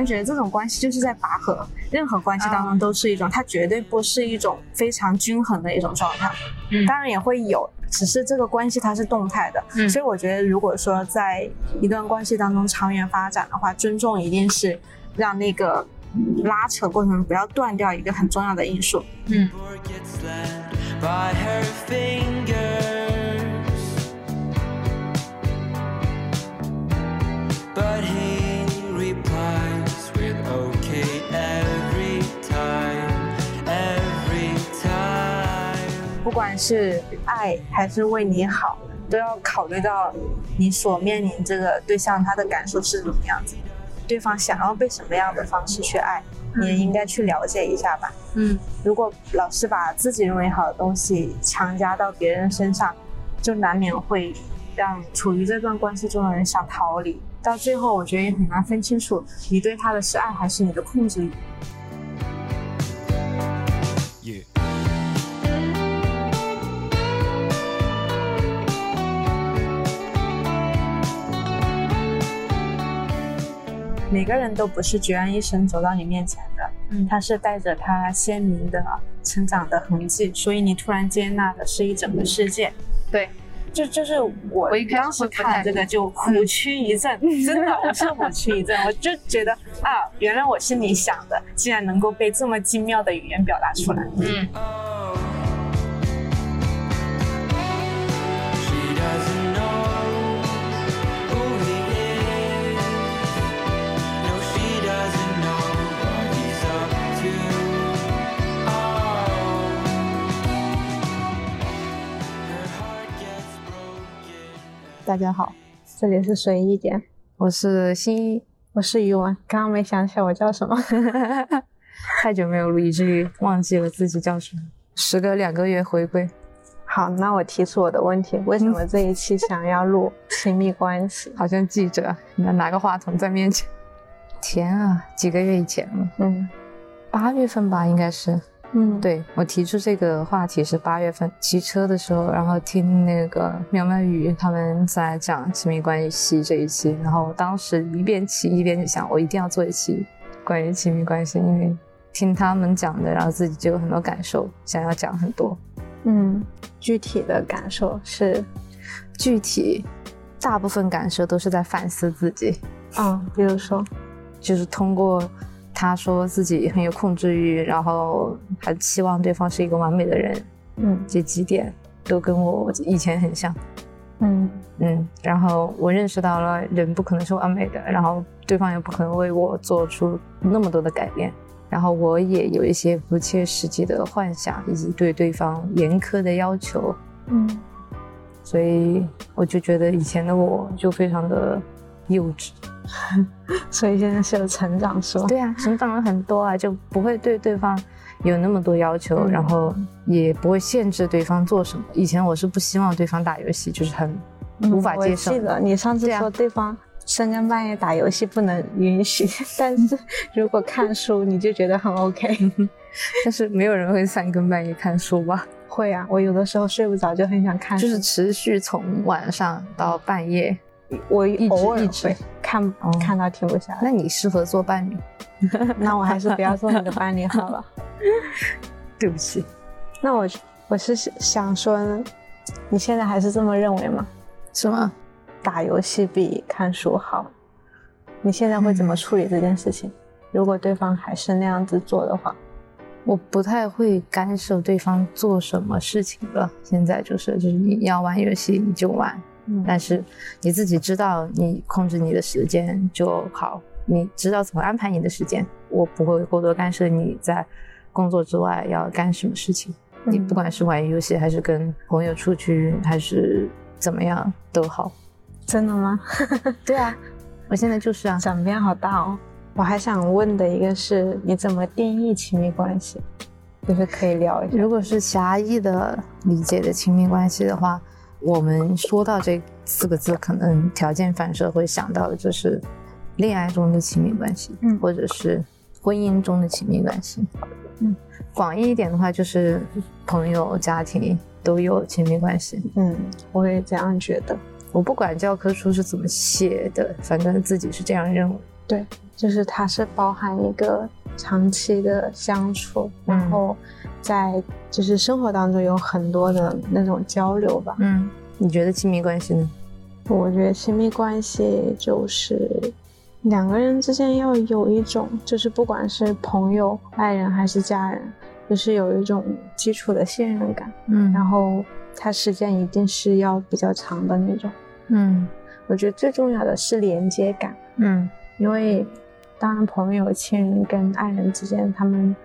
正觉得这种关系就是在拔河，任何关系当中都是一种，它绝对不是一种非常均衡的一种状态。嗯当然也会有，只是这个关系它是动态的。嗯所以我觉得，如果说在一段关系当中长远发展的话，尊重一定是让那个拉扯过程中不要断掉一个很重要的因素。嗯. But he 不管是爱还是为你好，都要考虑到你所面临这个对象他的感受是怎么样子，对方想要被什么样的方式去爱，你也应该去了解一下吧。嗯如果老是把自己认为好的东西强加到别人身上，就难免会让处于这段关系中的人想逃离。到最后，我觉得也很难分清楚你对他的是爱还是你的控制欲。每个人都不是孑然一身走到你面前的，嗯他是带着他鲜明的成长的痕迹，所以你突然接纳的是一整个世界。对，就就是我当时看这个就虎躯一震，真的我是虎躯一震，我就觉得啊，原来我心里想的竟然能够被这么精妙的语言表达出来。嗯大家好，这里是随意点，我是新一，我是余文。刚刚没想起来我叫什么，太久没有录，以至于忘记了自己叫什么。时隔两个月回归，好，那我提出我的问题：为什么这一期想要录亲密关系？好像记者拿拿个话筒在面前。天啊，几个月以前了，嗯八月份吧，应该是。嗯，对我提出这个话题是八月份骑车的时候，然后听那个苗苗雨他们在讲亲密关系这一期，然后当时一边骑一边想，我一定要做一期关于亲密关系，因为听他们讲的，然后自己就有很多感受，想要讲很多。嗯，具体的感受是，具体大部分感受都是在反思自己，嗯，比如说，就是通过他说自己很有控制欲，然后还期望对方是一个完美的人，嗯。这几点都跟我以前很像。嗯。嗯，然后我认识到了人不可能是完美的，然后对方也不可能为我做出那么多的改变，然后我也有一些不切实际的幻想，以及对对方严苛的要求，嗯。所以我就觉得以前的我就非常的幼稚。所以现在是有成长是吧？对啊，成长了很多啊，就不会对对方有那么多要求，嗯然后也不会限制对方做什么。以前我是不希望对方打游戏，就是很嗯无法接受我记得你上次说对方深更半夜打游戏不能允许，但是如果看书你就觉得很 OK。但是没有人会三更半夜看书吧？会啊，我有的时候睡不着就很想看书，就是持续从晚上到半夜。我偶尔一直会看、哦看到停不下来。那你适合做伴侣？那我还是不要做你的伴侣好了。对不起，那我我是想说呢，你现在还是这么认为吗？是吗？打游戏比看书好？你现在会怎么处理这件事情？如果对方还是那样子做的话，我不太会干涉对方做什么事情了。现在就是就是你要玩游戏你就玩，嗯但是你自己知道你控制你的时间就好，你知道怎么安排你的时间。我不会过多干涉你在工作之外要干什么事情。你嗯不管是玩游戏还是跟朋友出去还是怎么样都好。真的吗？对啊，我现在就是啊，转变好大哦。我还想问的一个是，你怎么定义亲密关系？就是可以聊一下。如果是狭义的理解的亲密关系的话，我们说到这四个字，可能条件反射会想到的就是恋爱中的亲密关系，嗯或者是婚姻中的亲密关系。嗯，广义一点的话，就是朋友、家庭都有亲密关系。嗯，我也这样觉得。我不管教科书是怎么写的，反正自己是这样认为。对，就是它是包含一个长期的相处，嗯然后在就是生活当中有很多的那种交流吧。嗯，你觉得亲密关系呢？我觉得亲密关系就是两个人之间要有一种，就是不管是朋友、爱人还是家人，就是有一种基础的信任感，嗯然后它时间一定是要比较长的那种。嗯我觉得最重要的是连接感，嗯因为当然朋友、亲人跟爱人之间他们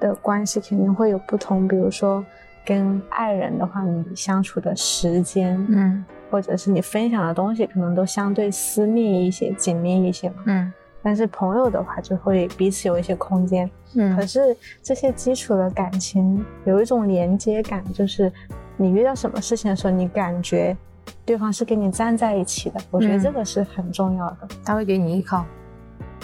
的关系肯定会有不同，比如说跟爱人的话，你相处的时间，嗯或者是你分享的东西，可能都相对私密一些、紧密一些嘛。嗯但是朋友的话，就会彼此有一些空间。嗯可嗯是这些基础的感情有一种连接感，就是你遇到什么事情的时候，你感觉对方是跟你站在一起的。我觉得嗯这个是很重要的。他会给你依靠，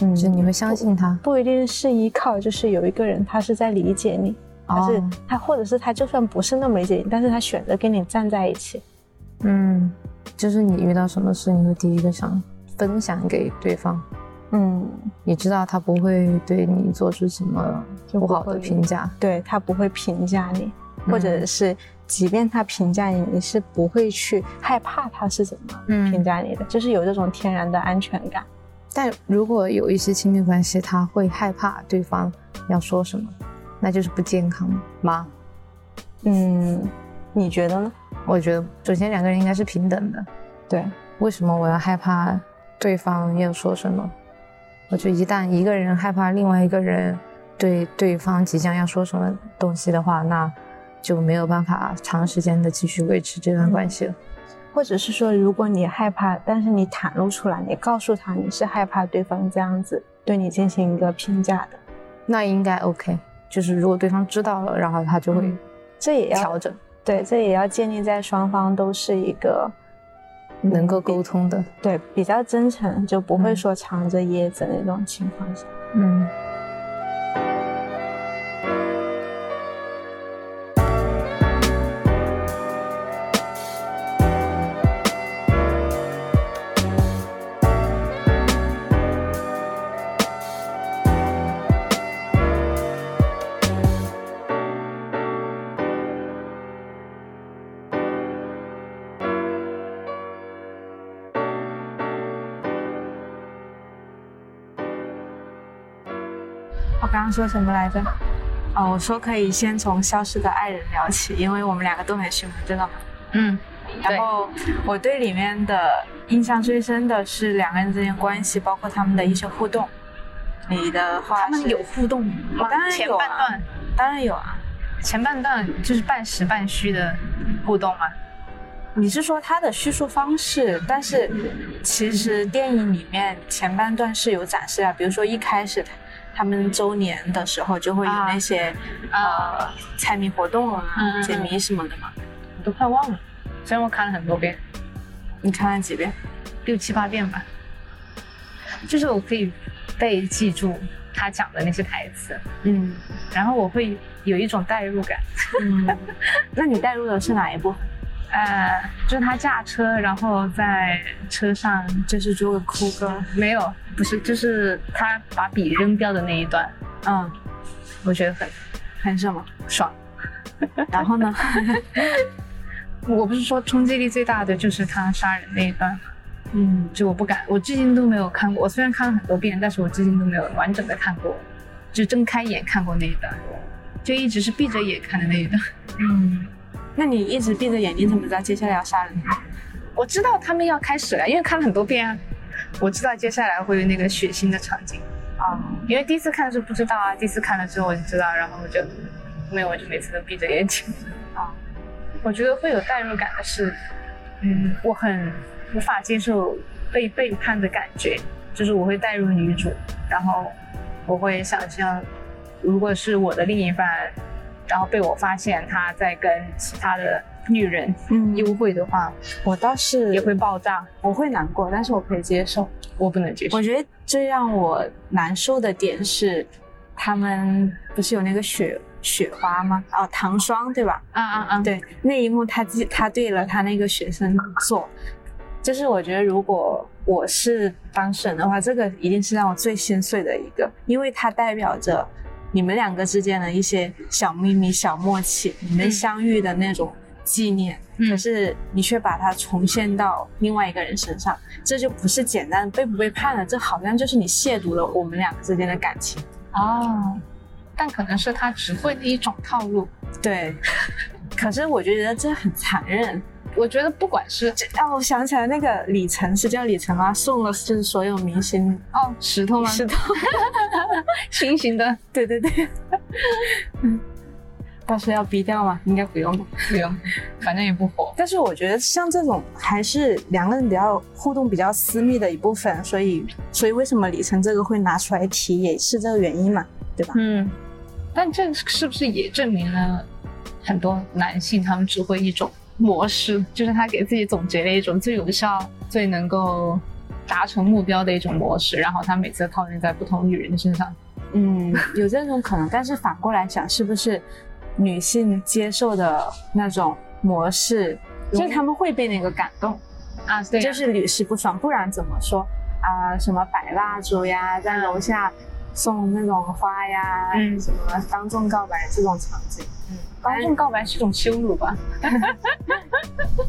嗯就是你会相信他。不一定是依靠，就是有一个人他是在理解你，他是、哦他或者是他就算不是那么理解你，但是他选择跟你站在一起。嗯，就是你遇到什么事，你会第一个想分享给对方。嗯，你知道他不会对你做出什么不不好的评价。对他不会评价你，或者嗯是即便他评价你，你是不会去害怕他是怎么嗯评价你的，就是有这种天然的安全感。但如果有一些亲密关系，他会害怕对方要说什么，那就是不健康吗？嗯，你觉得呢？我觉得，首先两个人应该是平等的。对，为什么我要害怕对方要说什么？我觉得一旦一个人害怕另外一个人对对方即将要说什么东西的话，那就没有办法长时间的继续维持这段关系了。或者是说，如果你害怕，但是你袒露出来，你告诉他你是害怕对方这样子对你进行一个评价的，那应该 OK，就是如果对方知道了，然后他就会这也要调整，对，这也要建立在双方都是一个嗯能够沟通的。对比较真诚，就不会嗯说藏着掖着那种情况下。嗯。说什么来着？哦，我说可以先从消失的爱人聊起，因为我们两个都很喜欢这个嘛。嗯，然后我对里面的印象最深的是两个人之间关系，包括他们的一些互动。你的话他们有互动吗？当然有啊半段，当然有啊。前半段就是半实半虚的互动嘛。你是说他的叙述方式，但是其实电影里面前半段是有展示啊，比如说一开始他们周年的时候就会有那些、啊呃猜谜活动啊、解谜什么的嘛。我都快忘了，虽然我看了很多遍，你看了几遍？六七八遍吧。就是我可以背记住他讲的那些台词，嗯然后我会有一种代入感。嗯，那你代入的是哪一部分？呃，就是他驾车，然后在车上就是做个哭歌。没有，不是，就是他把笔扔掉的那一段，嗯，我觉得很很什么？爽。然后呢？我不是说冲击力最大的就是他杀人那一段吗？嗯就我不敢，我至今都没有看过。我虽然看了很多遍，但是我至今都没有完整的看过，就睁开眼看过那一段，就一直是闭着眼看的那一段。嗯，那你一直闭着眼睛，怎么知道接下来要杀人？我知道他们要开始了，因为看了很多遍啊。我知道接下来会有那个血腥的场景啊、因为第一次看的时候不知道啊，第一次看了之后我就知道，然后我就后面，我就每次都闭着眼睛。啊，我觉得会有代入感的是，嗯，我很无法接受被背叛的感觉，就是我会带入女主，然后我会想象，如果是我的另一半，然后被我发现他在跟其他的女人嗯幽会的话，我倒是也会爆炸，我会难过，但是我可以接受。我不能接受我。觉得最让我难受的点是，他们不是有那个雪雪花吗？哦，糖霜对吧？嗯嗯嗯！对，那一幕他记他对了他那个学生做，就是我觉得如果我是当事人的话，这个一定是让我最心碎的一个，因为它代表着你们两个之间的一些小秘密、小默契，你们嗯相遇的那种纪念。嗯可是你却把它重现到另外一个人身上，这就不是简单的背不背叛了，这好像就是你亵渎了我们两个之间的感情。哦，但可能是他只会的一种套路。对，可是我觉得这很残忍。我觉得不管是这哦，我想起来那个李晨是叫李晨吗？送了就是所有明星哦石头吗？石头。心形的，对对对，嗯，到时候要逼掉吗？应该不用吧。不用，反正也不火。但是我觉得像这种还是两个人比较互动比较私密的一部分，所以所以为什么李晨这个会拿出来提，也是这个原因嘛，对吧？嗯，但这是不是也证明了很多男性他们只会一种模式，就是他给自己总结了一种最有效、最能够达成目标的一种模式，然后他每次套用在不同女人的身上。嗯，有这种可能，但是反过来想，是不是女性接受的那种模式，就是他们会被那个感动，啊，对就就是屡试不爽，不然怎么说？啊、什么摆蜡烛呀，在楼下送那种花呀，嗯。什么当众告白这种场景，嗯，当众告白是一种羞辱吧？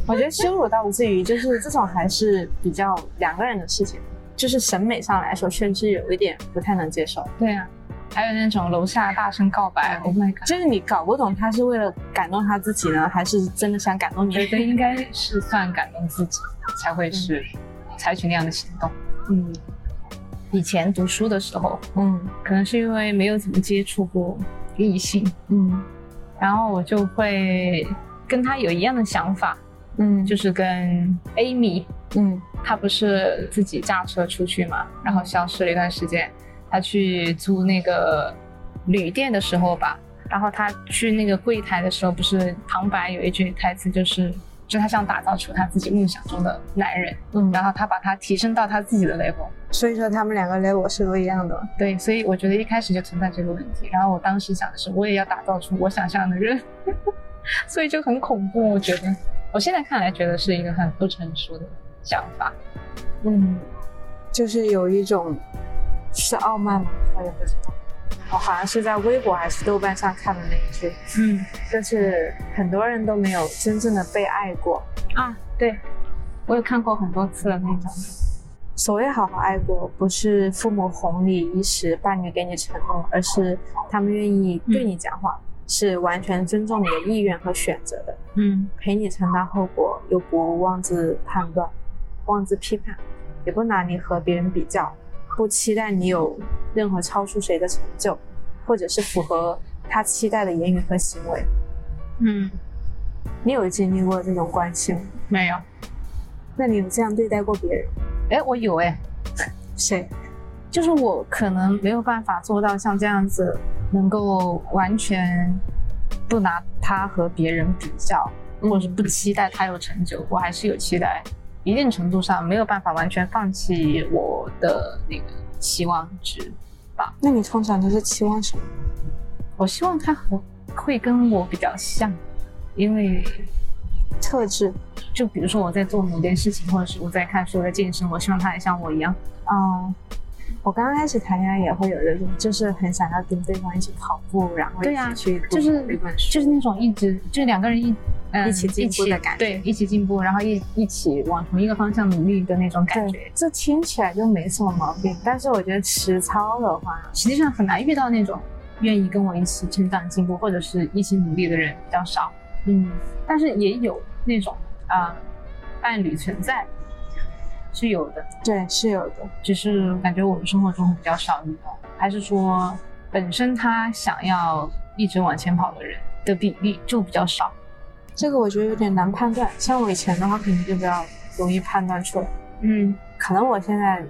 我觉得羞辱倒不至于，就是这种还是比较两个人的事情，就是审美上来说，确实有一点不太能接受。对啊，还有那种楼下大声告白，Oh my god！就是你搞不懂他是为了感动他自己呢，还是真的想感动你？觉得应该是算感动自己才会是采取那样的行动。嗯以前读书的时候，嗯可能是因为没有怎么接触过异性，嗯然后我就会跟他有一样的想法，嗯，就是跟 Amy，嗯他不是自己驾车出去嘛，然后消失了一段时间，他去租那个旅店的时候吧，然后他去那个柜台的时候，不是旁白有一句台词就是。就他想打造出他自己梦想中的男人，嗯，然后他把他提升到他自己的 level，所以说他们两个 level 是不一样的。对，所以我觉得一开始就存在这个问题。然后我当时想的是，我也要打造出我想象的人，所以就很恐怖。我觉得，我现在看来觉得是一个很不成熟的想法。嗯，就是有一种是傲慢吗？我也不知道。我好像是在微博还是豆瓣上看的那一句，嗯就是很多人都没有真正的被爱过。啊，对，我有看过很多次的那种。所谓好好爱过，不是父母哄你一时，伴侣给你承诺，而是他们愿意对你讲话，是完全尊重你的意愿和选择的，嗯陪你承担后果，又不妄自判断、妄自批判，也不拿你和别人比较，不期待你有任何超出谁的成就，或者是符合他期待的言语和行为。嗯，你有经历过这种关系吗？没有。那你有这样对待过别人？哎，我有哎，谁？就是我可能没有办法做到像这样子，能够完全不拿他和别人比较，或者是不期待他有成就，我还是有期待。一定程度上没有办法完全放弃我的那个期望值吧。那你通常都是期望什么？我希望他和会跟我比较像，因为特质？就比如说我在做某件事情，或者是我在看书、在健身，我希望他也像我一样。嗯，我刚刚开始谈恋爱也会有这种，就是很想要跟对方一起跑步，然后一对呀起去读就是就是那种一直就是两个人一、嗯、一起进步的感觉对，一起进步，然后一一起往同一个方向努力的那种感觉。，这听起来就没什么毛病。但是我觉得实操的话，实际上很难遇到那种愿意跟我一起成长进步，或者是一起努力的人比较少。嗯，但是也有那种啊、伴侣存在，是有的，对，是有的。只是感觉我们生活中比较少遇到，还是说本身他想要一直往前跑的人的比例就比较少。这个我觉得有点难判断。像我以前的话，可能就比较容易判断出来。嗯可能我现在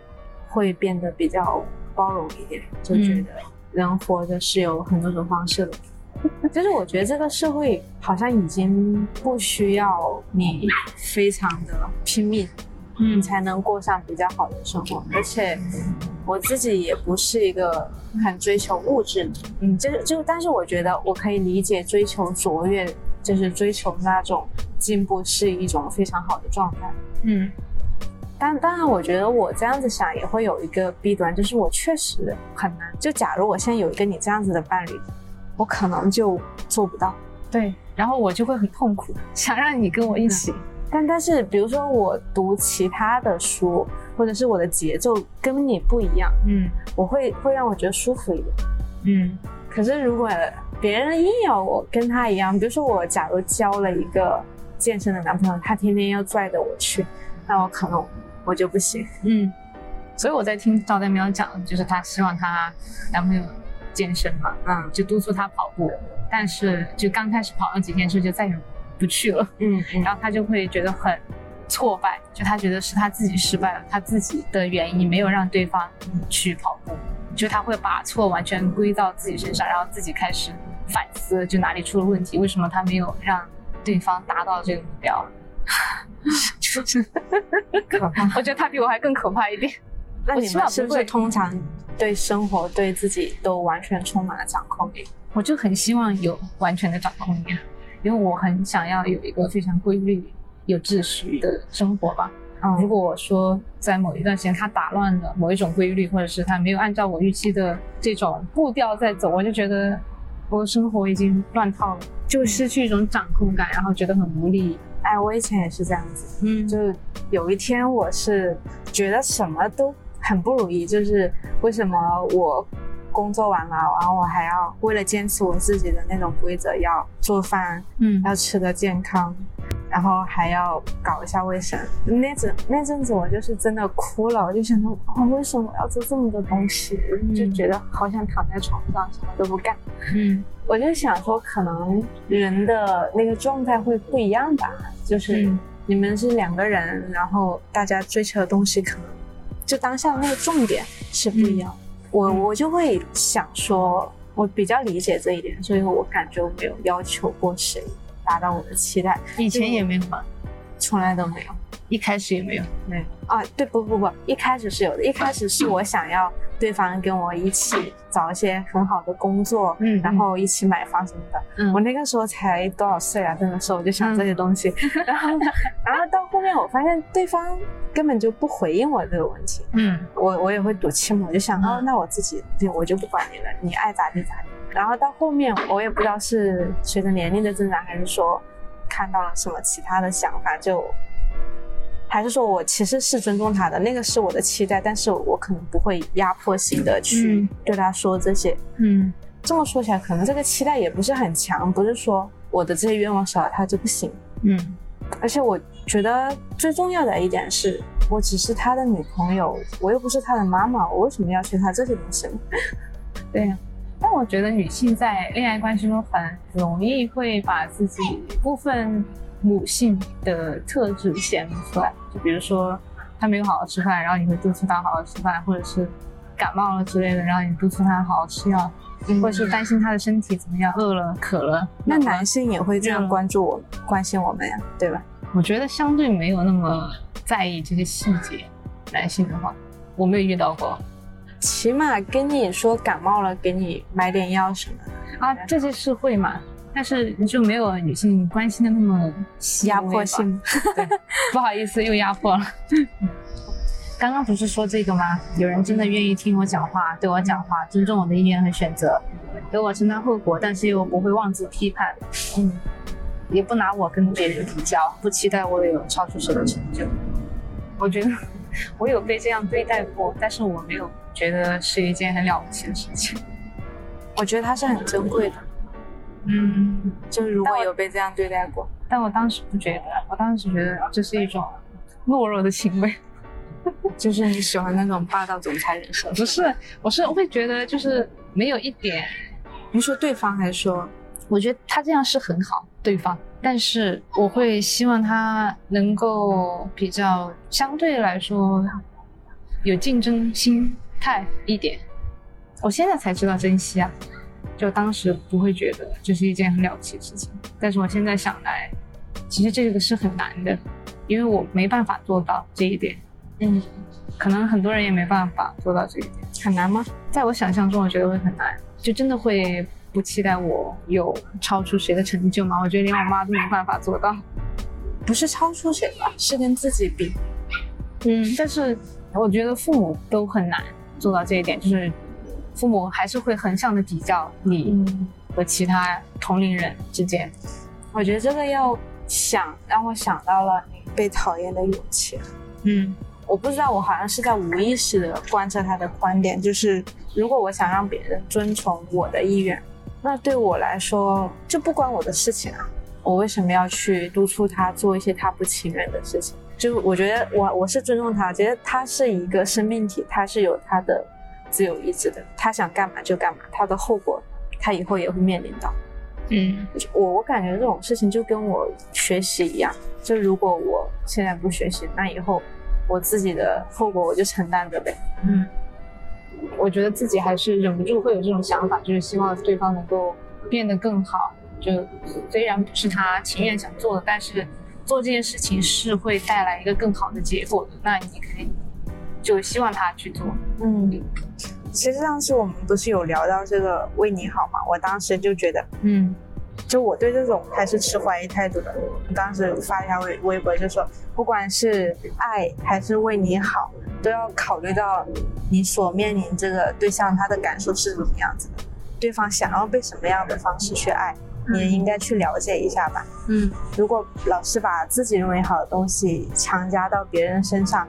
会变得比较包容一点，就觉得人活着是有很多种方式的。就是我觉得这个社会好像已经不需要你非常的拼命，嗯你才能过上比较好的生活。而且我自己也不是一个很追求物质，嗯，就是就，但是我觉得我可以理解追求卓越，就是追求那种进步是一种非常好的状态。嗯但当然，我觉得我这样子想也会有一个弊端，就是我确实很难。就假如我现在有一个你这样子的伴侣，我可能就做不到。对，然后我就会很痛苦，想让你跟我一起。但但是，比如说我读其他的书，或者是我的节奏跟你不一样，嗯我会会让我觉得舒服一点。嗯可是如果别人硬要我跟他一样，比如说我假如交了一个健身的男朋友，他天天要拽着我去，那我可能我就不行。嗯。所以我在听赵代喵讲，就是她希望她男朋友健身嘛，嗯就督促他跑步，但是就刚开始跑了几天之后就再也不去了。嗯嗯然后他就会觉得很挫败，就他觉得是他自己失败了，他自己的原因没有让对方去跑步，就他会把错完全归到自己身上，然后自己开始反思，就哪里出了问题，为什么他没有让对方达到这个目标。就是，可怕。我觉得他比我还更可怕一点。那你们是不是通常对生活、对自己都完全充满了掌控力？我就很希望有完全的掌控力，因为我很想要有一个非常规律、有秩序的生活吧。如嗯果我说在某一段时间他打乱了某一种规律，或者是他没有按照我预期的这种步调在走，我就觉得我的生活已经乱套了，就失去一种掌控感，然后觉得很无力。哎，我以前也是这样子，嗯就有一天我是觉得什么都很不如意，就是为什么我工作完了，然后我还要为了坚持我自己的那种规则，要做饭，嗯要吃的健康，然后还要搞一下卫生。那阵那阵子我就是真的哭了，我就想说，哦，为什么我要做这么多东西？就觉得好想躺在床上什么都不干。嗯我就想说，可能人的那个状态会不一样吧，就是嗯你们是两个人，然后大家追求的东西可能就当下的那个重点是不一样。我我就会想说，我比较理解这一点，所以我感觉我没有要求过谁达到我的期待，以前也没有吗，从来都没有。一开始也没有。没有啊，对不不不，一开始是有的，一开始是我想要对方跟我一起找一些很好的工作，嗯然后一起买房什么的。嗯我那个时候才多少岁啊？真的是我就想这些东西，然后然后到后面我发现对方根本就不回应我这个问题，嗯我我也会赌气嘛，我就想哦，那我自己我就不管你了，你爱咋地咋地。然后到后面我也不知道是随着年龄的增长，还是说看到了什么其他的想法，就还是说我其实是尊重他的，那个是我的期待，但是我可能不会压迫性的去嗯对他说这些。嗯这么说起来，可能这个期待也不是很强，不是说我的这些愿望少了他就不行。嗯而且我觉得最重要的一点是，我只是他的女朋友，我又不是他的妈妈，我为什么要学他这些东西呢？对呀。但我觉得女性在恋爱关系中很容易会把自己部分母性的特质显露出来，就比如说他没有好好吃饭，然后你会督促他好好吃饭，或者是感冒了之类的，然后你督促他好好吃药，或者是担心他的身体怎么样，饿了、渴了。那男性也会这样嗯关注我、关心我们呀，对吧？我觉得相对没有那么在意这些细节。男性的话，我没有遇到过起码跟你说感冒了，给你买点药什么的。啊，这些是会嘛，但是就没有女性关心的那么压迫性，对，不好意思，又压迫了。刚刚不是说这个吗？有人真的愿意听我讲话，对我讲话，尊重我的意愿和选择，给我承担后果，但是又不会妄自批判，嗯，也不拿我跟别人比较，不期待我有超出谁的成就。我觉得我有被这样对待过，但是我没有觉得是一件很了不起的事情。我觉得它是很珍贵的。嗯，就是如果有被这样对待过，但我当时不觉得，我当时觉得这是一种懦弱的行为。就是你喜欢那种霸道总裁人设。不是，我是会觉得就是没有一点，你说对方还是说？我觉得他这样是很好，对方，但是我会希望他能够比较相对来说有竞争心态一点。我现在才知道珍惜啊，就当时不会觉得这是一件很了不起的事情，但是我现在想来，其实这个是很难的，因为我没办法做到这一点。嗯，可能很多人也没办法做到这一点。很难吗？在我想象中，我觉得会很难，就真的会不期待我有超出谁的成就吗？我觉得连我妈都没办法做到。不是超出谁吧，是跟自己比。嗯，但是我觉得父母都很难做到这一点，就是父母还是会横向的比较你嗯，和其他同龄人之间。我觉得这个要想让我想到了你被讨厌的勇气。嗯我不知道，我好像是在无意识的贯彻他的观点，就是如果我想让别人遵从我的意愿，那对我来说这不关我的事情啊。我为什么要去督促他做一些他不情愿的事情？就我觉得我我是尊重他，觉得他是一个生命体，他是有他的自由意志的，他想干嘛就干嘛，他的后果他以后也会面临到。嗯我我感觉这种事情就跟我学习一样，就如果我现在不学习，那以后我自己的后果我就承担着呗。嗯，我觉得自己还是忍不住会有这种想法，就是希望对方能够变得更好。就虽然不是他情愿想做的，但是做这件事情是会带来一个更好的结果的。那你可以就希望他去做。嗯，其实上次我们不是有聊到这个为你好嘛，我当时就觉得，嗯就我对这种还是持怀疑态度的。我当时发了一条微微博，就说不管是爱还是为你好，都要考虑到你所面临这个对象他的感受是怎么样子的，对方想要被什么样的方式去爱，你也应该去了解一下吧。嗯如果老是把自己认为好的东西强加到别人身上，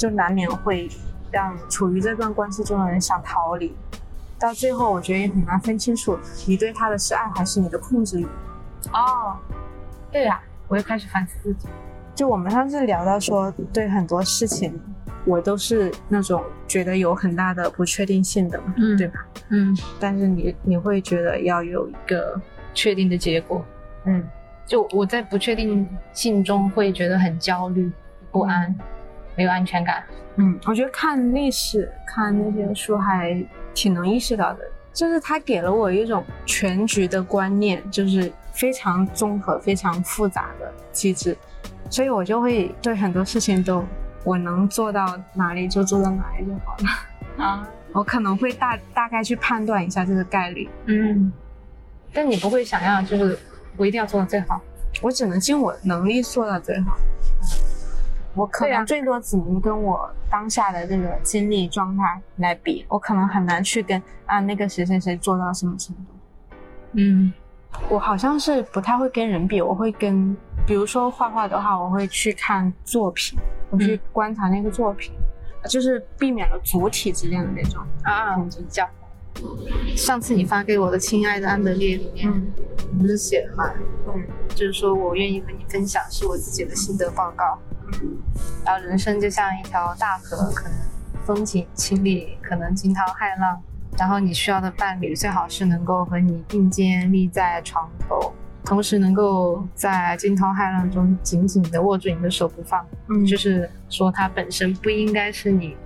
就难免会让处于这段关系中的人想逃离。到最后，我觉得也很难分清楚你对他的是爱还是你的控制欲。哦，对呀、我又开始反思自己。就我们上次聊到说，对很多事情，我都是那种觉得有很大的不确定性的嘛，嗯对吧？嗯，但是你你会觉得要有一个，确定的结果。嗯就我在不确定性中会觉得很焦虑、不安，没有安全感。嗯，我觉得看历史、看那些书还挺能意识到的，就是它给了我一种全局的观念，就是非常综合、非常复杂的机制，所以我就会对很多事情都我能做到哪里就做到哪里就好了。啊，我可能会大大概去判断一下这个概率，嗯，但你不会想要就是我一定要做到最好。我只能尽我能力做到最好。我可能最多只能跟我当下的这个精力状态来比，我可能很难去跟啊那个谁谁谁做到什么程度。嗯我好像是不太会跟人比，我会跟，比如说画画的话，我会去看作品，我去嗯观察那个作品，就是避免了主体之间的那种啊，比较。上次你发给我的《亲爱的安德烈》里面，嗯不是写了吗？嗯就是说我愿意和你分享是我自己的心得报告。然后人生就像一条大河，可能风景清丽，可能惊涛骇浪。然后你需要的伴侣最好是能够和你并肩立在床头，同时能够在惊涛骇浪中紧紧地握住你的手不放。嗯，就是说，它本身不应该是你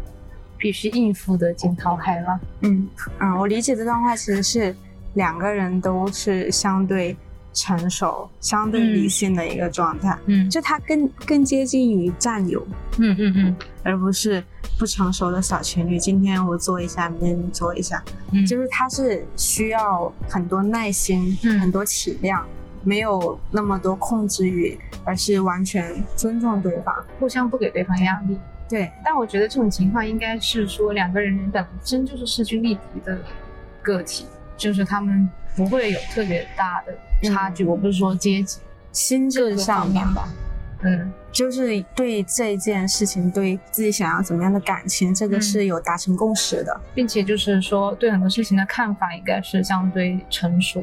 必须应付的惊涛骇浪。嗯嗯，我理解这段话其实是两个人都是相对成熟、相对理性的一个状态，嗯就他更更接近于战友，嗯嗯嗯而不是不成熟的小情侣。今天我做一下，明天你做一下，嗯，就是他是需要很多耐心、嗯很多体谅，没有那么多控制欲，而是完全尊重对方。互相不给对方压力。对，但我觉得这种情况应该是说两个人本身就是势均力敌的个体，就是他们不会有特别大的差距。我不是说阶级心智上面吧，嗯就是对这件事情，对自己想要怎么样的感情，这个嗯是有达成共识的。并且就是说对很多事情的看法应该是相对成熟，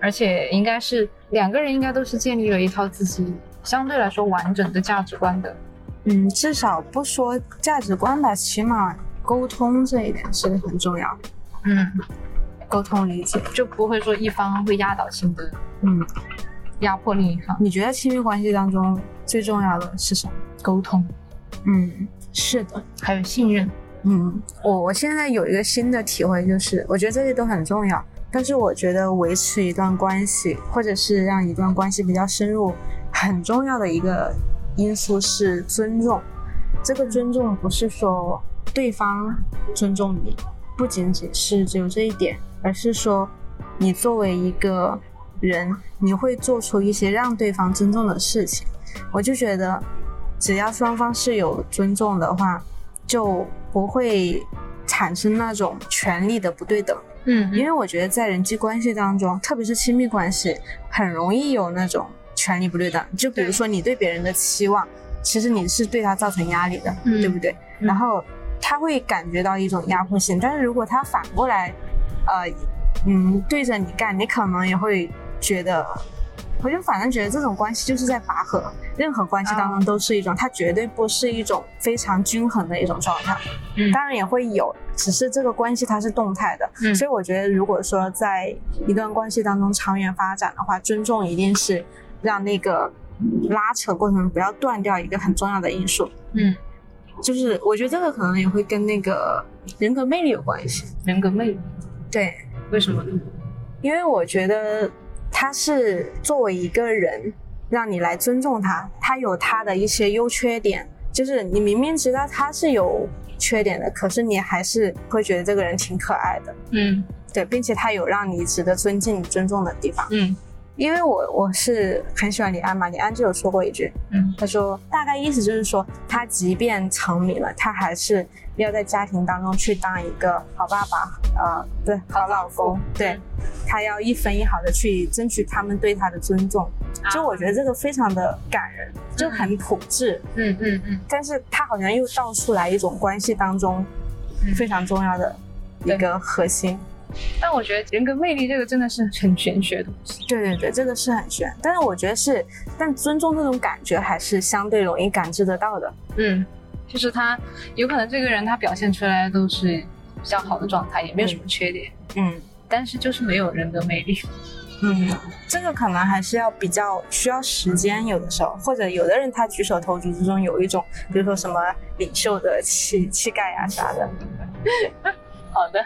而且应该是两个人应该都是建立了一套自己相对来说完整的价值观的。嗯，至少不说价值观吧，起码沟通这一点是很重要。嗯，沟通理解，就不会说一方会压倒性的嗯，压迫另一方。你觉得亲密关系当中最重要的是什么？沟通嗯，是的，还有信任。嗯，我我现在有一个新的体会，就是我觉得这些都很重要，但是我觉得维持一段关系，或者是让一段关系比较深入，很重要的一个因素是尊重。这个尊重不是说对方尊重你，不仅仅是只有这一点，而是说你作为一个人，你会做出一些让对方尊重的事情。我就觉得，只要双方是有尊重的话，就不会产生那种权力的不对等。嗯因为我觉得在人际关系当中，特别是亲密关系，很容易有那种权利不对等。就比如说你对别人的期望，其实你是对他造成压力的，嗯对不对？嗯然后他会感觉到一种压迫性，但是如果他反过来，呃，嗯，对着你干，你可能也会觉得。我就反正觉得这种关系就是在拔河，任何关系当中都是一种，它绝对不是一种非常均衡的一种状态。嗯当然也会有，只是这个关系它是动态的，嗯所以我觉得如果说在一段关系当中长远发展的话，尊重一定是让那个拉扯过程中不要断掉一个很重要的因素。嗯，就是我觉得这个可能也会跟那个人格魅力有关系。人格魅力，对，为什么呢？因为我觉得他是作为一个人，让你来尊重他，他有他的一些优缺点，就是你明明知道他是有缺点的，可是你还是会觉得这个人挺可爱的，嗯对，并且他有让你值得尊敬、尊重的地方。嗯因为我我是很喜欢李安嘛，李安就有说过一句，嗯。他说大概意思就是说，他即便成名了，他还是要在家庭当中去当一个好爸爸，呃，对，好老公，对，他要一分一毫的去争取他们对他的尊重。就我觉得这个非常的感人，就很朴质，嗯嗯嗯，但是他好像又道出来一种关系当中嗯。非常重要的一个核心。但我觉得人格魅力这个真的是很玄学的东西。对对对，这个是很玄，但是我觉得是，但尊重这种感觉还是相对容易感知得到的。嗯，就是他有可能这个人他表现出来都是比较好的状态，也没有什么缺点，嗯但是就是没有人格魅力。嗯，这个可能还是要比较需要时间，有的时候，或者有的人他举手投足之中有一种，比如说什么领袖的气气概呀、啥的，好的，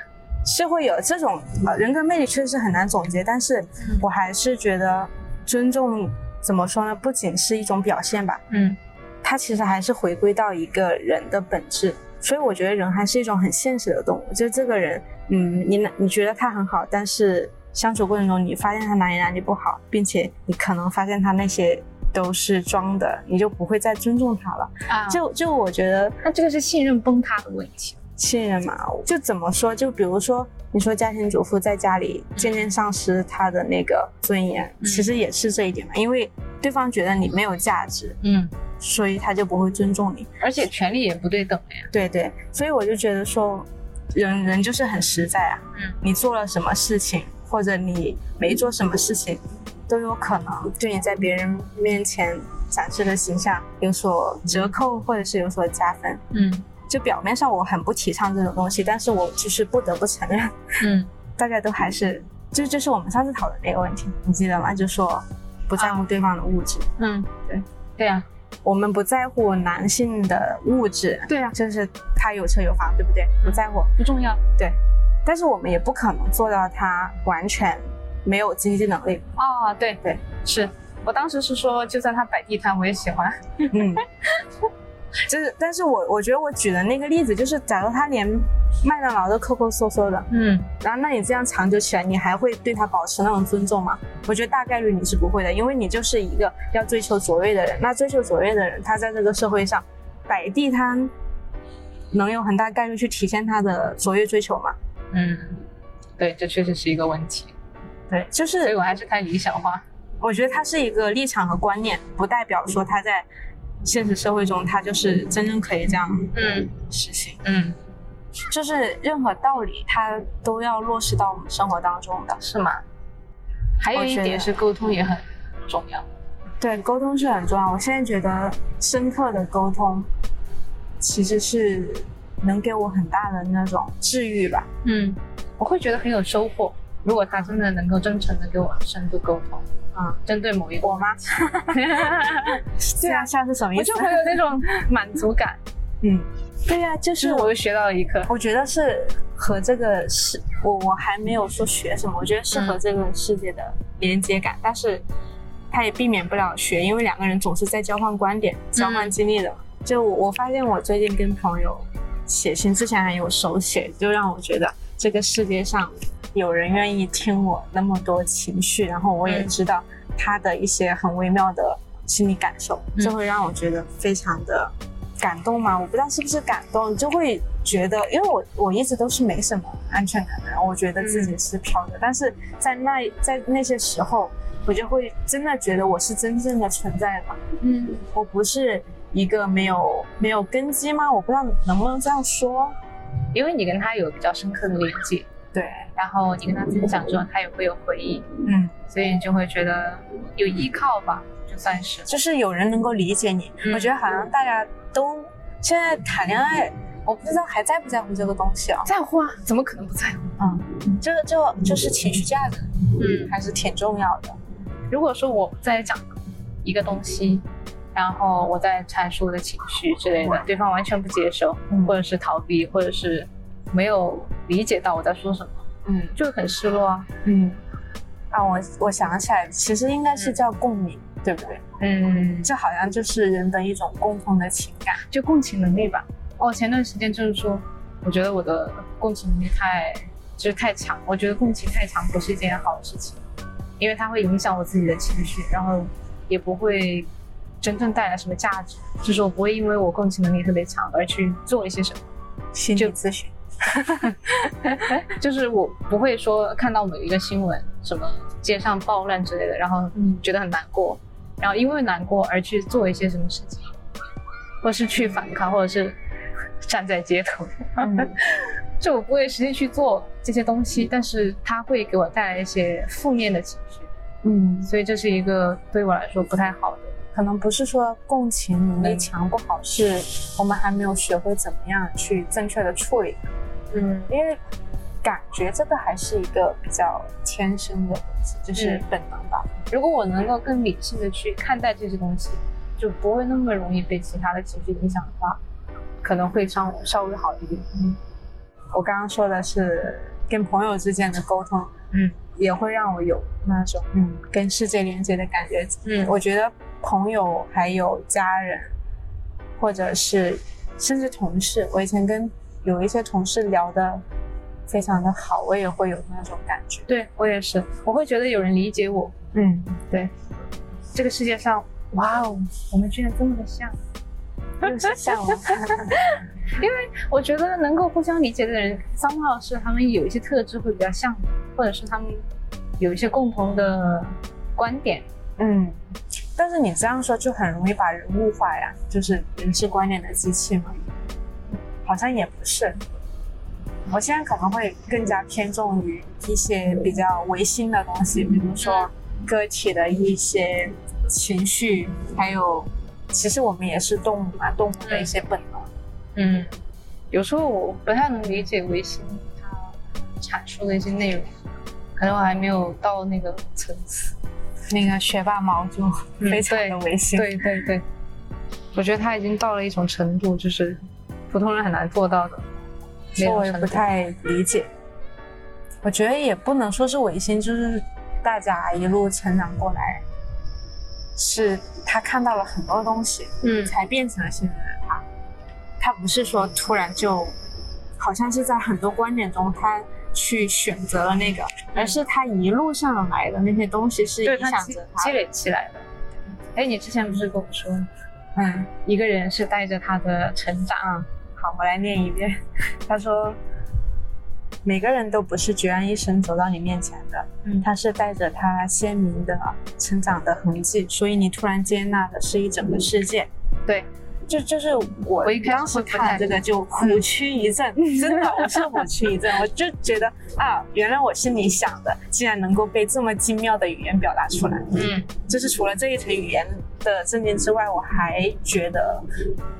是会有这种呃人格魅力，确实很难总结。但是我还是觉得尊重怎么说呢？不仅是一种表现吧，嗯它其实还是回归到一个人的本质。所以我觉得人还是一种很现实的动物。就这个人，嗯，你你觉得他很好，但是相处过程中你发现他哪里哪里不好，并且你可能发现他那些都是装的，你就不会再尊重他了。啊，就就我觉得那这个是信任崩塌的问题。信任嘛，就怎么说？就比如说，你说家庭主妇在家里渐渐丧失她的那个尊严，嗯其实也是这一点嘛，因为对方觉得你没有价值，嗯，所以他就不会尊重你。而且权利也不对等了呀。对对，所以我就觉得说，人人就是很实在啊。嗯，你做了什么事情，或者你没做什么事情，都有可能对你在别人面前展示的形象有所折扣，或者是有所加分。嗯就表面上我很不提倡这种东西，但是我就是不得不承认，嗯 大家都还是，就就是我们上次讨论那个问题，你记得吗？就说不在乎对方的物质，嗯，对对啊，我们不在乎男性的物质，对啊，就是他有车有房，对不对？不在乎，不重要。对，但是我们也不可能做到他完全没有经济能力。哦，对对，是我当时是说，就算他摆地摊，我也喜欢。嗯，就是，但是我我觉得我举的那个例子，就是假如他连麦当劳都抠抠搜搜的，嗯然后那你这样长久起来，你还会对他保持那种尊重吗？我觉得大概率你是不会的，因为你就是一个要追求卓越的人。那追求卓越的人，他在这个社会上摆地摊，能有很大概率去体现他的卓越追求吗？嗯，对，这确实是一个问题，对，就是所以是我还是太理想化。我觉得他是一个立场和观念，不代表说他在现实社会中他就是真正可以这样嗯实行。嗯，就是任何道理，它都要落实到我们生活当中的。是吗？还有一点是沟通也很重要。对，沟通是很重要。我现在觉得深刻的沟通，其实是能给我很大的那种治愈吧。嗯，我会觉得很有收获。如果他真的能够真诚的跟我深度沟通，嗯，针对某一个我吗？对啊，像是什么意思我就？会有那种满足感，嗯，对呀、就就是是我又学到了一课。我觉得是和这个世，我我还没有说学什么，我觉得是和这个世界的连接感，但是它也避免不了学，因为两个人总是在交换观点、交换经历的嘛。就我我发现我最近跟朋友写信之前还有手写，就让我觉得这个世界上有人愿意听我那么多情绪，然后我也嗯知道他的一些很微妙的心理感受，嗯这会让我觉得非常的感动嘛。我不知道是不是感动，就会觉得，因为我我一直都是没什么安全感的人，我觉得自己是飘的，但是在那在那些时候，我就会真的觉得我是真正的存在的，嗯，我不是一个没有没有根基吗？我不知道能不能这样说。因为你跟他有比较深刻的连接，对，然后你跟他分享之后，他也会有回忆，嗯，所以你就会觉得有依靠吧，就算是。就是有人能够理解你。嗯我觉得好像大家都现在谈恋爱，我不知道还在不在乎这个东西啊。在乎啊，怎么可能不在乎？嗯，这个就就是情绪价值，嗯，还是挺重要的。如果说我在讲一个东西，然后我在阐述我的情绪之类的，对方完全不接受，嗯或者是逃避，或者是没有理解到我在说什么，嗯就很失落啊。嗯。啊，我我想起来，其实应该是叫共鸣，对不对？嗯，这好像就是人的一种共同的情感。就共情能力吧。哦，前段时间就是说，我觉得我的共情能力太就是太强，我觉得共情太强不是一件好的事情，因为它会影响我自己的情绪，然后也不会真正带来什么价值。就是我不会因为我共情能力特别强而去做一些什么，心理咨询，就是我不会说看到某一个新闻，什么街上暴乱之类的，然后嗯觉得很难过，然后因为难过而去做一些什么事情，或是去反抗，或者是站在街头。嗯 就我不会实际去做这些东西，但是它会给我带来一些负面的情绪，嗯，所以这是一个对我来说不太好的。可能不是说共情能力强不好，是我们还没有学会怎么样去正确的处理。嗯因为感觉这个还是一个比较天生的东西，就是嗯本能吧。如果我能够更理性的去看待这些东西，就不会那么容易被其他的情绪影响的话，可能会稍稍微好一点。嗯我刚刚说的是跟朋友之间的沟通，嗯也会让我有那种嗯跟世界连接的感觉。嗯我觉得朋友还有家人，或者是甚至同事，我以前跟有一些同事聊的非常的好，我也会有那种感觉。对我也是，我会觉得有人理解我。嗯，对，这个世界上，哇哦，我们居然这么的像。又是像我。我觉得能够互相理解的人，三号是他们有一些特质会比较像的，或者是他们有一些共同的观点。嗯，但是你这样说就很容易把人物化呀，就是人是观念的机器嘛，好像也不是。我现在可能会更加偏重于一些比较唯心的东西，比如说个体的一些情绪，还有其实我们也是动物嘛，动物的一些本能。嗯，有时候我不太能理解唯心它阐述的一些内容，可能我还没有到那个层次。那个学霸毛就非常的唯心。对对对，我觉得他已经到了一种程度，就是普通人很难做到的。这我也不太理解。我觉得也不能说是违心，就是大家一路成长过来，是他看到了很多东西，嗯才变成了现在的他。他不是说突然就，好像是在很多观点中他去选择了那个，而是他一路上来的那些东西是影响着他积。累起来的。哎，你之前不是跟我说，嗯，一个人是带着他的成长，好，我来念一遍。他说，每个人都不是决然一生走到你面前的，嗯他是带着他鲜明的成长的痕迹，所以你突然接纳的是一整个世界。对，就就是我我一开始看这个就虎躯一震，真的我是虎躯一震，我就觉得啊，原来我心里想的竟然能够被这么精妙的语言表达出来。嗯就是除了这一层语言的震惊之外，我还觉得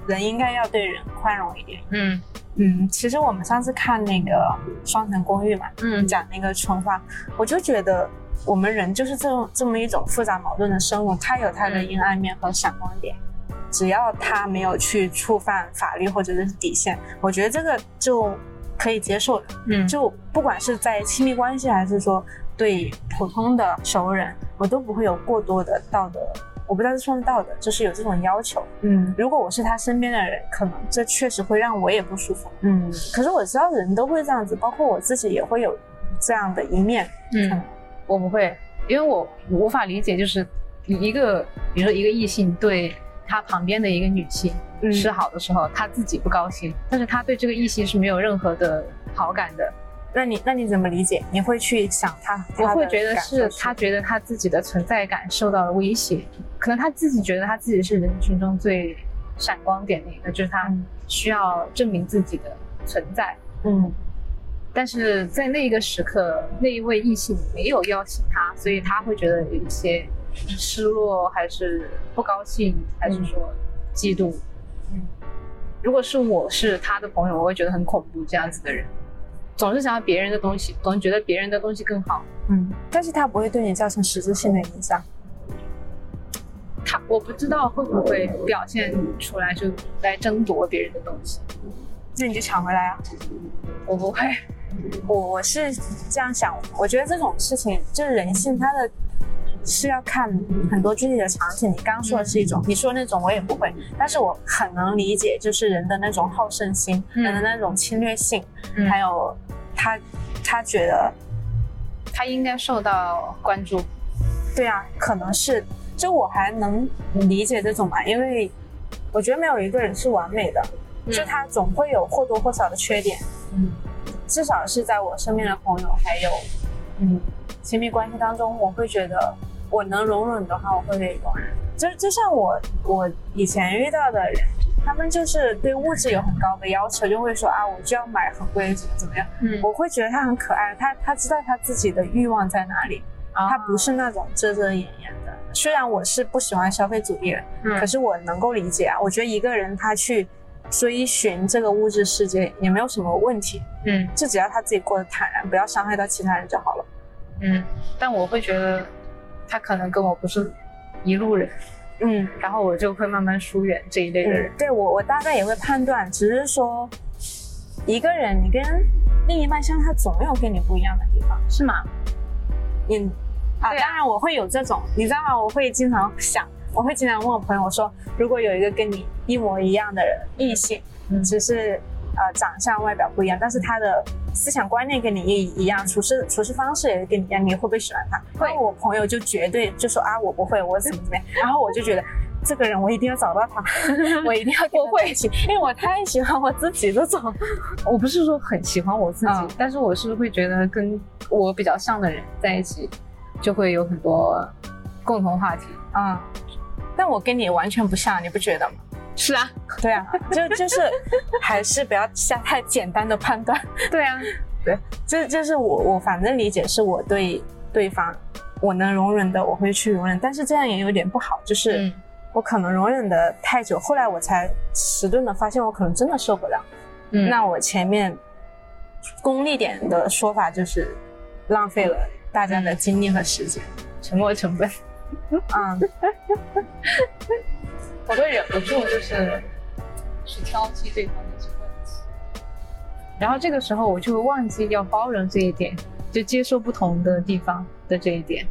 人应该要对人宽容一点。嗯嗯，其实我们上次看那个《双城公寓》嘛，嗯讲那个春花，我就觉得我们人就是这种这么一种复杂矛盾的生物，它有它的阴暗面和闪光点，只要他没有去触犯法律或者是底线，我觉得这个就可以接受的。嗯，就不管是在亲密关系，还是说对普通的熟人，我都不会有过多的道德。我不知道是算道德，就是有这种要求。嗯，如果我是他身边的人，可能这确实会让我也不舒服。嗯，可是我知道人都会这样子，包括我自己也会有这样的一面。嗯，我不会，因为我无法理解，就是一个，比如说一个异性对他旁边的一个女性嗯示好的时候，他自己不高兴，但是他对这个异性是没有任何的好感的。那你那你怎么理解？你会去想他？我会觉得是他觉得他自己的存在感受到了威胁，可能他自己觉得他自己是人群中最闪光点的一个，就是他嗯需要证明自己的存在。嗯但是在那个时刻，那一位异性没有邀请他，所以他会觉得有一些失落，还是不高兴，还是说嫉妒。嗯，如果是我是他的朋友，我会觉得很恐怖，这样子的人，总是想要别人的东西，总是觉得别人的东西更好。嗯，但是他不会对你造成实质性的影响。他我不知道会不会表现出来，就来争夺别人的东西。那你就抢回来啊！我不会，我我是这样想，我觉得这种事情就是人性，它的是要看很多具体的场景。你刚刚说的是一种，你说那种我也不会，但是我很能理解，就是人的那种好胜心，嗯人的那种侵略性，嗯还有他他觉得他应该受到关注。对啊，可能是，就我还能理解这种吧，因为我觉得没有一个人是完美的，就他总会有或多或少的缺点，嗯至少是在我身边的朋友还有嗯亲密关系当中，我会觉得我能容忍的话，我会容忍。就就像我我以前遇到的人，他们就是对物质有很高的要求，就会说啊，我就要买很贵的怎么怎么样，嗯我会觉得他很可爱，他他知道他自己的欲望在哪里。他不是那种遮遮掩掩的。虽然我是不喜欢消费主义人，嗯可是我能够理解啊。我觉得一个人他去追寻这个物质世界也没有什么问题，嗯就只要他自己过得坦然，不要伤害到其他人就好了。嗯，但我会觉得他可能跟我不是一路人，嗯，然后我就会慢慢疏远这一类的人嗯。，对我我大概也会判断，只是说一个人你跟另一半相处，他总有跟你不一样的地方。是吗？嗯，啊，当然我会有这种，你知道吗？我会经常想，我会经常问我朋友说，如果有一个跟你一模一样的人，异性，嗯只是呃长相外表不一样，但是他的思想观念跟你一一样，处事处事方式也跟你一样，你会不会喜欢他？会然后我朋友就绝对就说啊，我不会，我怎么怎么样，然后我就觉得。这个人我一定要找到他，我一定要跟他在一起，因为我太喜欢我自己这种。我不是说很喜欢我自己，嗯但是我是会觉得跟我比较像的人在一起，就会有很多共同话题。嗯，但我跟你完全不像，你不觉得吗？是啊，对啊，就就是 还是不要下太简单的判断。对啊，对这就是我我反正理解是我对对方我能容忍的我会去容忍，但是这样也有点不好，就是嗯我可能容忍的太久，后来我才迟钝的发现我可能真的受不了。嗯，那我前面功利点的说法就是浪费了大家的精力和时间。沉没成本，嗯，我会忍不住就是去挑剔对方的一些问题，然后这个时候我就会忘记要包容这一点，就接受不同的地方的这一点。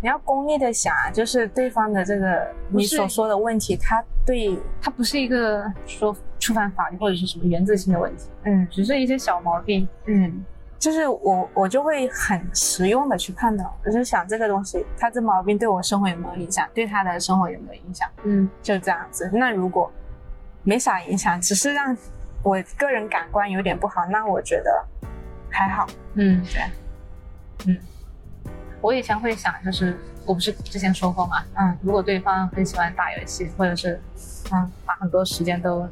你要功利的想啊，就是对方的这个你所说的问题，他对他不是一个说触犯法律或者是什么原则性的问题，嗯只是一些小毛病。嗯，就是我我就会很实用的去判断，我就想这个东西，他这毛病对我生活有没有影响，对他的生活有没有影响，嗯就这样子。那如果没啥影响，只是让我个人感官有点不好，那我觉得还好。嗯，对，嗯，我以前会想，就是我不是之前说过嘛，嗯如果对方很喜欢打游戏，或者是嗯把很多时间都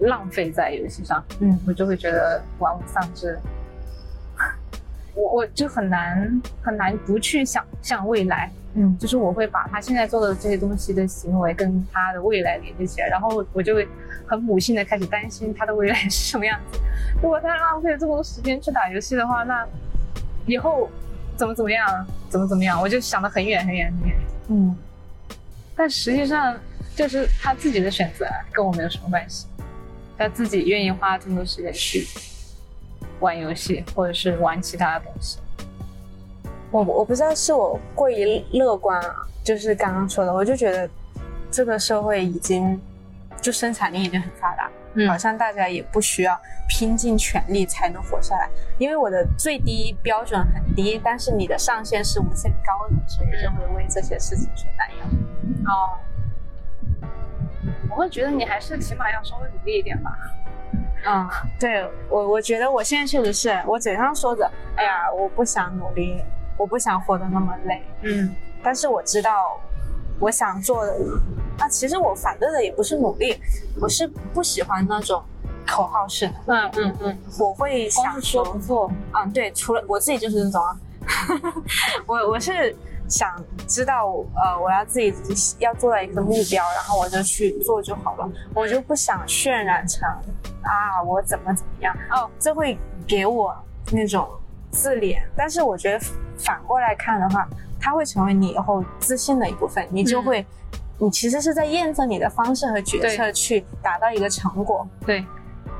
浪费在游戏上，嗯我就会觉得玩物丧志。我我就很难很难不去想象未来，嗯就是我会把他现在做的这些东西的行为跟他的未来连接起来，然后我就会很母性的开始担心他的未来是什么样子。如果他浪费了这么多时间去打游戏的话，那以后怎么怎么样，怎么怎么样，我就想得很远很远很远。嗯但实际上就是他自己的选择，跟我没有什么关系。他自己愿意花这么多时间去玩游戏，或者是玩其他的东西。我我不知道是我过于乐观啊，就是刚刚说的，我就觉得这个社会已经就生产力已经很发达，嗯好像大家也不需要拼尽全力才能活下来，因为我的最低标准很低，但是你的上限是无限高的，所以就会为这些事情所担忧。哦，我会觉得你还是起码要稍微努力一点吧。嗯，对我，我觉得我现在确实是我嘴上说着，哎呀，我不想努力，我不想活得那么累，嗯。但是我知道我想做的，那，其实我反对的也不是努力，我是不喜欢那种口号式的，嗯嗯嗯，我会想说不做，嗯，对，除了我自己就是那种啊，我我是想知道，呃，我要自己要做到一个目标，然后我就去做就好了，我就不想渲染成啊我怎么怎么样哦，这会给我那种自恋。但是我觉得反过来看的话，它会成为你以后自信的一部分，你就会。你其实是在验证你的方式和决策，去达到一个成果。对。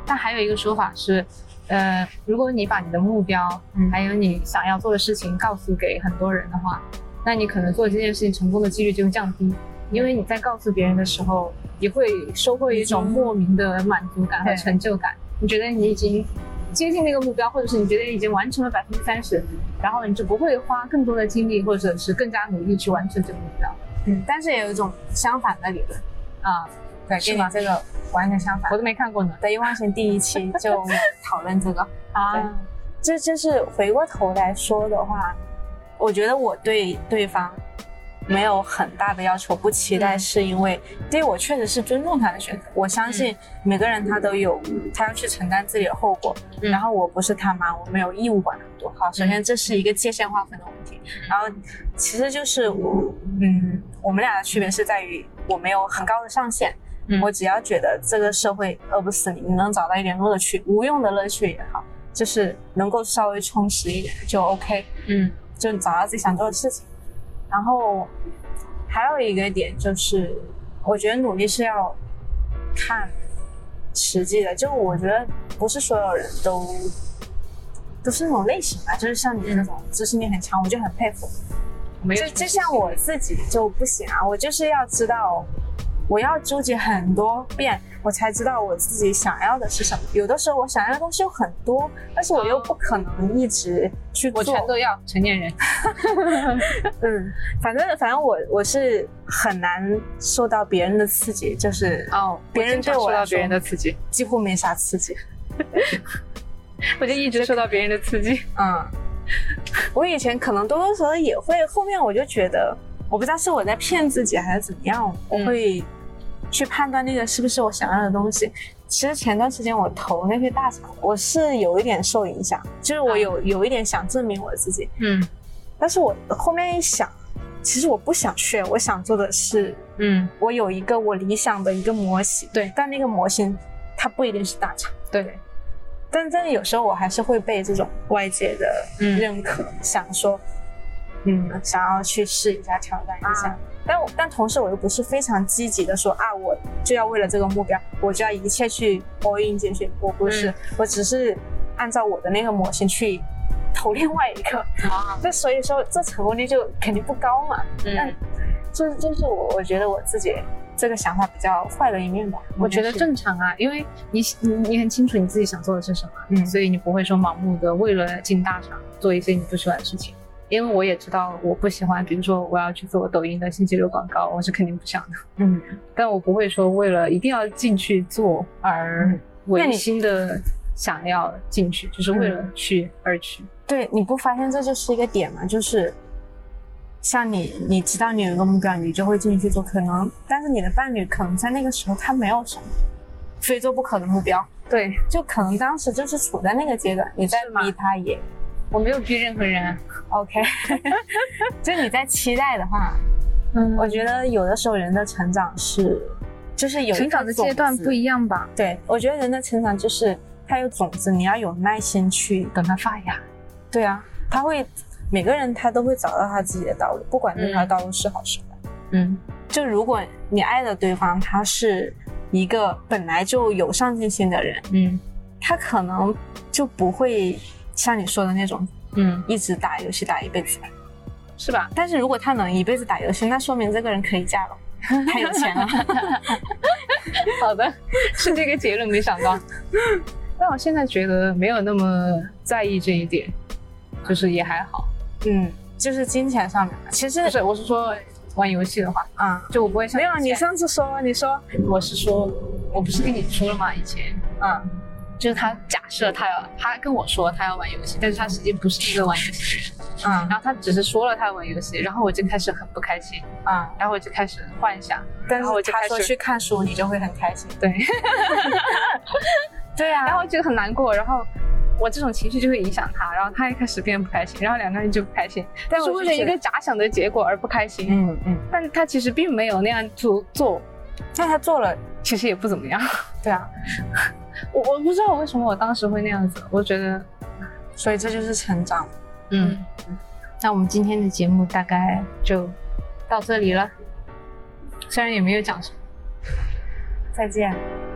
但还有一个说法是，呃，如果你把你的目标，嗯还有你想要做的事情告诉给很多人的话，那你可能做这件事情成功的几率就会降低，因为你在告诉别人的时候，你会收获一种莫名的满足感和成就感。你觉得你已经接近那个目标，或者是你觉得已经完成了百分之三十，然后你就不会花更多的精力，或者是更加努力去完成这个目标嗯，但是也有一种相反的理论，啊。对，跟你这个完全相反我。都没看过呢。在一万行第一期 就讨论这个，啊，这就是回过头来说的话，我觉得我对对方没有很大的要求，不期待，嗯是因为第一我确实是尊重他的选择，我相信每个人他都有他要去承担自己的后果，嗯然后我不是他妈，我没有义务管那么多。好，首先这是一个界限划分的问题，然后其实就是我，嗯，我们俩的区别是在于我没有很高的上限。嗯我只要觉得这个社会饿不死你，你能找到一点乐趣，无用的乐趣也好，就是能够稍微充实一点就 OK，嗯就找到自己想做的事情。然后还有一个点就是，我觉得努力是要看实际的，就我觉得不是所有人都都是那种类型吧，就是像你那种执行力很强，我就很佩服。就就像我自己就不行啊，我就是要知道，我要纠结很多遍，我才知道我自己想要的是什么。有的时候我想要的东西有很多，但是我又不可能一直去做。我全都要，成年人。嗯，反正反正我我是很难受到别人的刺激，就是哦，别人对我受到别人的刺激，几乎没啥刺激。我就一直受到别人的刺激。嗯，我以前可能多多少少也会，后面我就觉得，我不知道是我在骗自己还是怎么样，我嗯会去判断那个是不是我想要的东西。其实前段时间我投那些大厂，我是有一点受影响，就是我有、有一点想证明我自己，嗯但是我后面一想，其实我不想去，我想做的是，嗯，我有一个我理想的一个模型，对但那个模型它不一定是大厂。对，但真的有时候我还是会被这种外界的嗯认可，想说，嗯，想要去试一下，挑战一下。啊但我但同时我又不是非常积极的说啊，我就要为了这个目标，我就要一切去 all in 进去。我不是，嗯我只是按照我的那个模型去投另外一个。啊，这所以说这成功率就肯定不高嘛。但嗯，这这是我我觉得我自己这个想法比较坏的一面吧。我觉得正常啊，因为你你你很清楚你自己想做的是什么，嗯所以你不会说盲目的为了进大厂做一些你不喜欢的事情。因为我也知道我不喜欢，比如说我要去做抖音的信息流广告，我是肯定不想的。嗯，但我不会说为了一定要进去做而违心的想要进去，就是为了去而去。对，你不发现这就是一个点吗？就是像你，你知道你有一个目标，你就会进去做，可能，但是你的伴侣可能在那个时候他没有什么非做不可的目标，对就可能当时就是处在那个阶段，你在逼他也我没有逼任何人。OK，就你在期待的话，嗯我觉得有的时候人的成长是，就是有成长的阶段不一，一样吧，对我觉得人的成长就是他有种子，你要有耐心去等它发芽。对啊，他会每个人他都会找到他自己的道路，不管这条道路是好是坏。嗯就如果你爱的对方他是一个本来就有上进心的人，嗯他可能就不会像你说的那种嗯，一直打游戏打一辈子。是吧？但是如果他能一辈子打游戏，那说明这个人可以嫁了，太有钱了。好的，是这个结论，没想到。但我现在觉得没有那么在意这一点，就是也还好。嗯，就是金钱上面的，其实不是，我是说玩游戏的话，嗯，就我不会像没有，你上次说你说我是说，我不是跟你说了吗？以前嗯就是他假设他要，他跟我说他要玩游戏，但是他实际不是一个玩游戏。的人，嗯。然后他只是说了他要玩游戏，然后我就开始很不开心，嗯，然后我就开始幻想，但然后我是他说就开始去看书，你就会很开心。对，对啊。然后就很难过，然后。我这种情绪就会影响他，然后他一开始变不开心，然后两个人就不开心，但是为了一个假想的结果而不开心。嗯嗯，但他其实并没有那样做做，但他做了，其实也不怎么样。对啊，我我不知道为什么我当时会那样子，我觉得，所以这就是成长。嗯，那我们今天的节目大概就到这里了，虽然也没有讲什么。再见。